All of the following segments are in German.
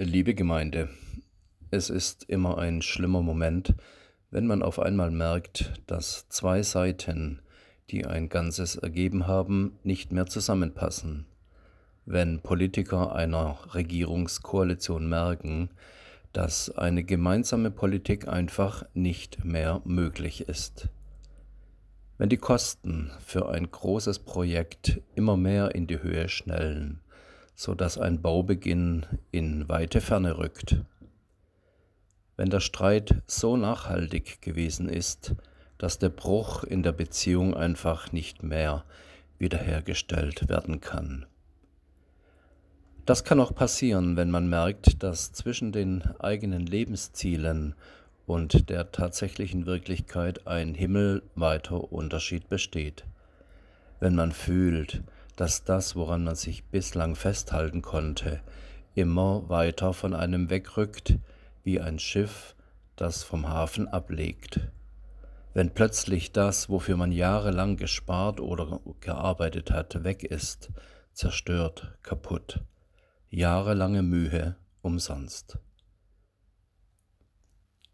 Liebe Gemeinde, es ist immer ein schlimmer Moment, wenn man auf einmal merkt, dass zwei Seiten, die ein Ganzes ergeben haben, nicht mehr zusammenpassen. Wenn Politiker einer Regierungskoalition merken, dass eine gemeinsame Politik einfach nicht mehr möglich ist. Wenn die Kosten für ein großes Projekt immer mehr in die Höhe schnellen, so dass ein Baubeginn in weite Ferne rückt. Wenn der Streit so nachhaltig gewesen ist, dass der Bruch in der Beziehung einfach nicht mehr wiederhergestellt werden kann. Das kann auch passieren, wenn man merkt, dass zwischen den eigenen Lebenszielen und der tatsächlichen Wirklichkeit ein himmelweiter Unterschied besteht. Wenn man fühlt, dass das, woran man sich bislang festhalten konnte, immer weiter von einem wegrückt, wie ein Schiff, das vom Hafen ablegt. Wenn plötzlich das, wofür man jahrelang gespart oder gearbeitet hat, weg ist, zerstört, kaputt, jahrelange Mühe umsonst.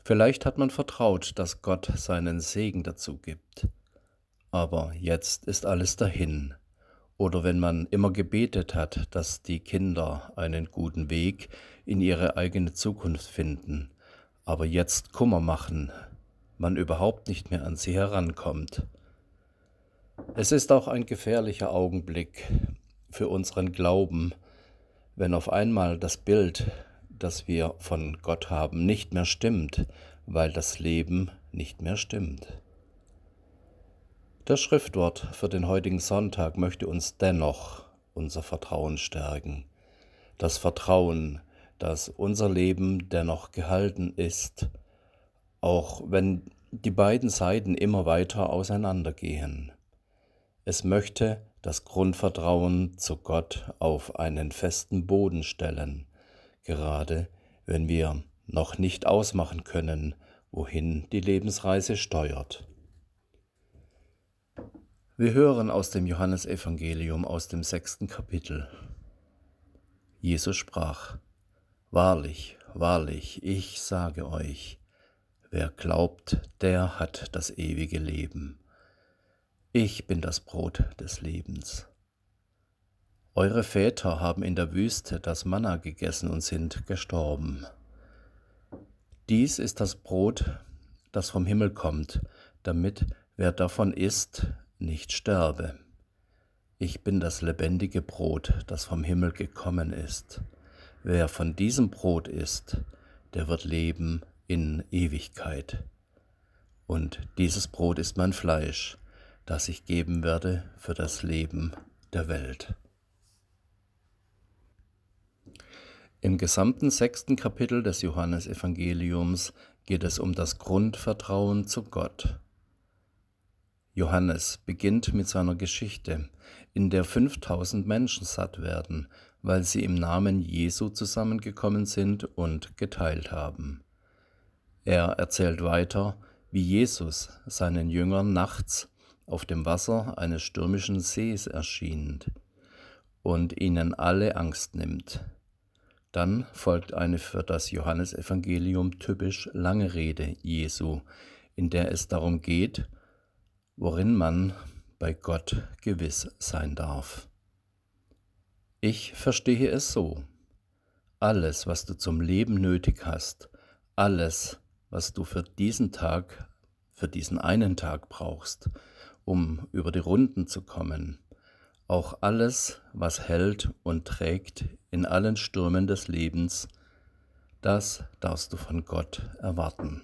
Vielleicht hat man vertraut, dass Gott seinen Segen dazu gibt, aber jetzt ist alles dahin, oder wenn man immer gebetet hat, dass die Kinder einen guten Weg in ihre eigene Zukunft finden, aber jetzt Kummer machen, man überhaupt nicht mehr an sie herankommt. Es ist auch ein gefährlicher Augenblick für unseren Glauben, wenn auf einmal das Bild, das wir von Gott haben, nicht mehr stimmt, weil das Leben nicht mehr stimmt. Das Schriftwort für den heutigen Sonntag möchte uns dennoch unser Vertrauen stärken. Das Vertrauen, dass unser Leben dennoch gehalten ist, auch wenn die beiden Seiten immer weiter auseinandergehen. Es möchte das Grundvertrauen zu Gott auf einen festen Boden stellen, gerade wenn wir noch nicht ausmachen können, wohin die Lebensreise steuert. Wir hören aus dem Johannesevangelium aus dem sechsten Kapitel. Jesus sprach, Wahrlich, wahrlich, ich sage euch, wer glaubt, der hat das ewige Leben. Ich bin das Brot des Lebens. Eure Väter haben in der Wüste das Manna gegessen und sind gestorben. Dies ist das Brot, das vom Himmel kommt, damit wer davon isst, nicht sterbe. Ich bin das lebendige Brot, das vom Himmel gekommen ist. Wer von diesem Brot isst, der wird leben in Ewigkeit. Und dieses Brot ist mein Fleisch, das ich geben werde für das Leben der Welt. Im gesamten sechsten Kapitel des Johannesevangeliums geht es um das Grundvertrauen zu Gott. Johannes beginnt mit seiner Geschichte, in der 5000 Menschen satt werden, weil sie im Namen Jesu zusammengekommen sind und geteilt haben. Er erzählt weiter, wie Jesus seinen Jüngern nachts auf dem Wasser eines stürmischen Sees erschien und ihnen alle Angst nimmt. Dann folgt eine für das Johannesevangelium typisch lange Rede Jesu, in der es darum geht, worin man bei Gott gewiss sein darf. Ich verstehe es so. Alles, was du zum Leben nötig hast, alles, was du für diesen Tag, für diesen einen Tag brauchst, um über die Runden zu kommen, auch alles, was hält und trägt in allen Stürmen des Lebens, das darfst du von Gott erwarten.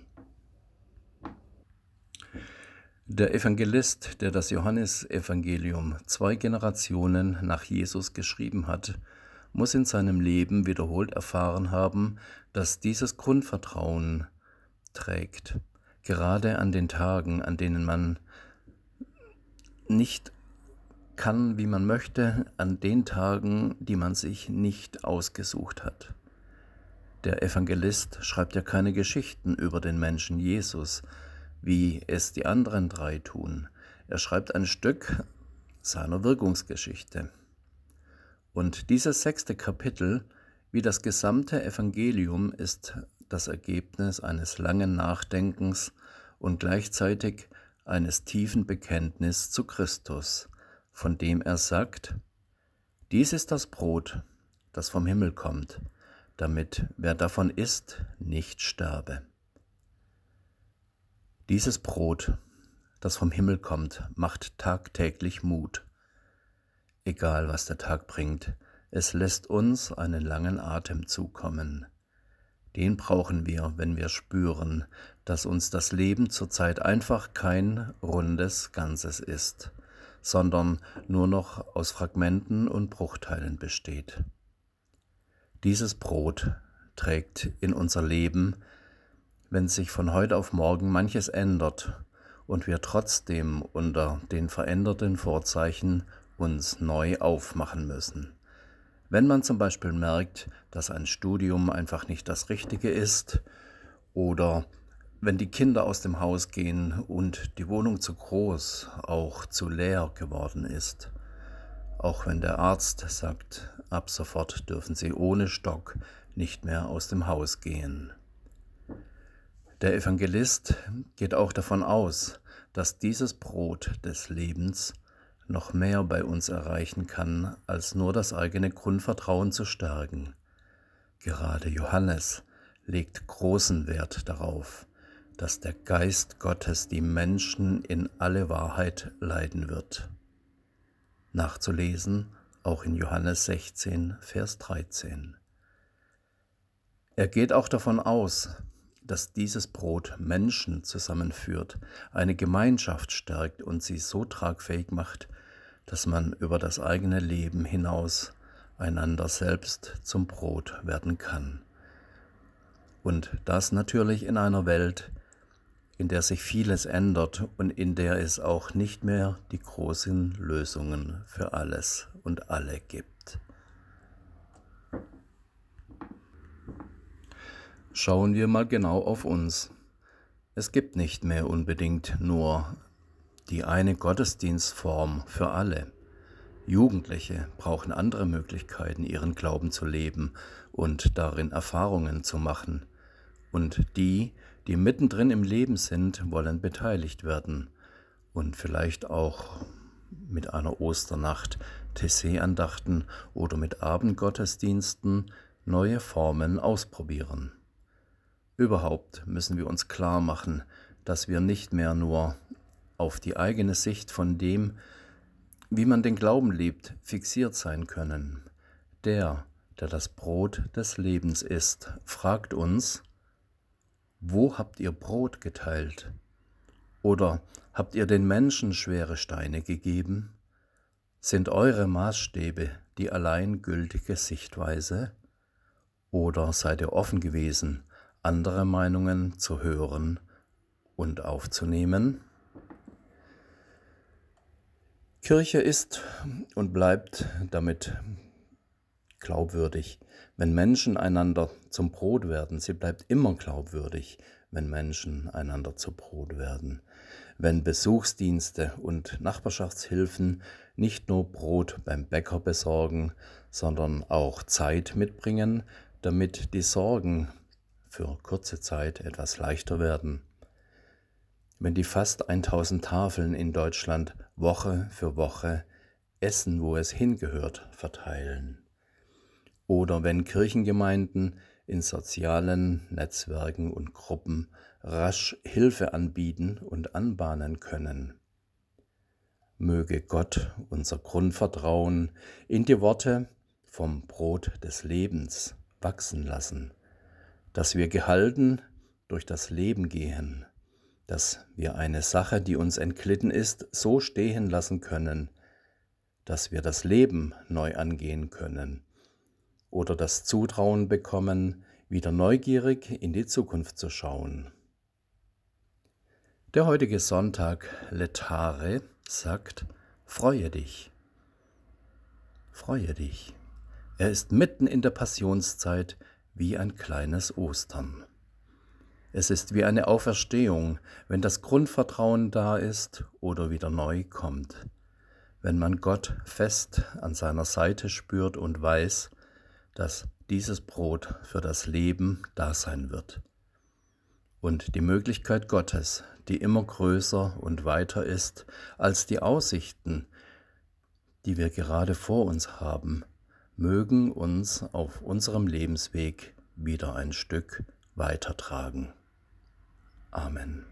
Der Evangelist, der das Johannesevangelium zwei Generationen nach Jesus geschrieben hat, muss in seinem Leben wiederholt erfahren haben, dass dieses Grundvertrauen trägt, gerade an den Tagen, an denen man nicht kann, wie man möchte, an den Tagen, die man sich nicht ausgesucht hat. Der Evangelist schreibt ja keine Geschichten über den Menschen Jesus, wie es die anderen drei tun. Er schreibt ein Stück seiner Wirkungsgeschichte. Und dieses sechste Kapitel Wie das gesamte Evangelium ist das Ergebnis eines langen Nachdenkens und gleichzeitig eines tiefen Bekenntnis zu Christus, von dem er sagt, dies ist das Brot, das vom Himmel kommt, damit wer davon isst, nicht sterbe. Dieses Brot, das vom Himmel kommt, macht tagtäglich Mut. Egal was der Tag bringt, es lässt uns einen langen Atem zukommen. Den brauchen wir, wenn wir spüren, dass uns das Leben zurzeit einfach kein rundes Ganzes ist, sondern nur noch aus Fragmenten und Bruchteilen besteht. Dieses Brot trägt in unser Leben, wenn sich von heute auf morgen manches ändert und wir trotzdem unter den veränderten Vorzeichen uns neu aufmachen müssen. Wenn man zum Beispiel merkt, dass ein Studium einfach nicht das Richtige ist oder wenn die Kinder aus dem Haus gehen und die Wohnung zu groß, auch zu leer geworden ist, auch wenn der Arzt sagt, ab sofort dürfen Sie ohne Stock nicht mehr aus dem Haus gehen. Der Evangelist geht auch davon aus, dass dieses Brot des Lebens noch mehr bei uns erreichen kann, als nur das eigene Grundvertrauen zu stärken. Gerade Johannes legt großen Wert darauf, dass der Geist Gottes die Menschen in alle Wahrheit leiten wird. Nachzulesen auch in Johannes 16, Vers 13. Er geht auch davon aus, dass dieses Brot Menschen zusammenführt, eine Gemeinschaft stärkt und sie so tragfähig macht, dass man über das eigene Leben hinaus einander selbst zum Brot werden kann. Und das natürlich in einer Welt, in der sich vieles ändert und in der es auch nicht mehr die großen Lösungen für alles und alle gibt. Schauen wir mal genau auf uns. Es gibt nicht mehr unbedingt nur die eine Gottesdienstform für alle. Jugendliche brauchen andere Möglichkeiten, ihren Glauben zu leben und darin Erfahrungen zu machen. Und die, die mittendrin im Leben sind, wollen beteiligt werden und vielleicht auch mit einer Osternacht Tessé-Andachten oder mit Abendgottesdiensten neue Formen ausprobieren. Überhaupt müssen wir uns klar machen, dass wir nicht mehr nur auf die eigene Sicht von dem, wie man den Glauben lebt, fixiert sein können. Der, der das Brot des Lebens ist, fragt uns, wo habt ihr Brot geteilt? Oder habt ihr den Menschen schwere Steine gegeben? Sind eure Maßstäbe die allein gültige Sichtweise? Oder seid ihr offen gewesen, andere Meinungen zu hören und aufzunehmen? Kirche ist und bleibt damit glaubwürdig, wenn Menschen einander zum Brot werden. Sie bleibt immer glaubwürdig, wenn Menschen einander zu Brot werden. Wenn Besuchsdienste und Nachbarschaftshilfen nicht nur Brot beim Bäcker besorgen, sondern auch Zeit mitbringen, damit die Sorgen für kurze Zeit etwas leichter werden. Wenn die fast 1000 Tafeln in Deutschland Woche für Woche Essen, wo es hingehört, verteilen oder wenn Kirchengemeinden in sozialen Netzwerken und Gruppen rasch Hilfe anbieten und anbahnen können. Möge Gott unser Grundvertrauen in die Worte vom Brot des Lebens wachsen lassen, dass wir gehalten durch das Leben gehen, dass wir eine Sache, die uns entglitten ist, so stehen lassen können, dass wir das Leben neu angehen können oder das Zutrauen bekommen, wieder neugierig in die Zukunft zu schauen. Der heutige Sonntag Letare sagt, freue dich. Freue dich. Er ist mitten in der Passionszeit wie ein kleines Ostern. Es ist wie eine Auferstehung, wenn das Grundvertrauen da ist oder wieder neu kommt, wenn man Gott fest an seiner Seite spürt und weiß, dass dieses Brot für das Leben da sein wird. Und die Möglichkeit Gottes, die immer größer und weiter ist als die Aussichten, die wir gerade vor uns haben, mögen uns auf unserem Lebensweg wieder ein Stück weitertragen. Amen.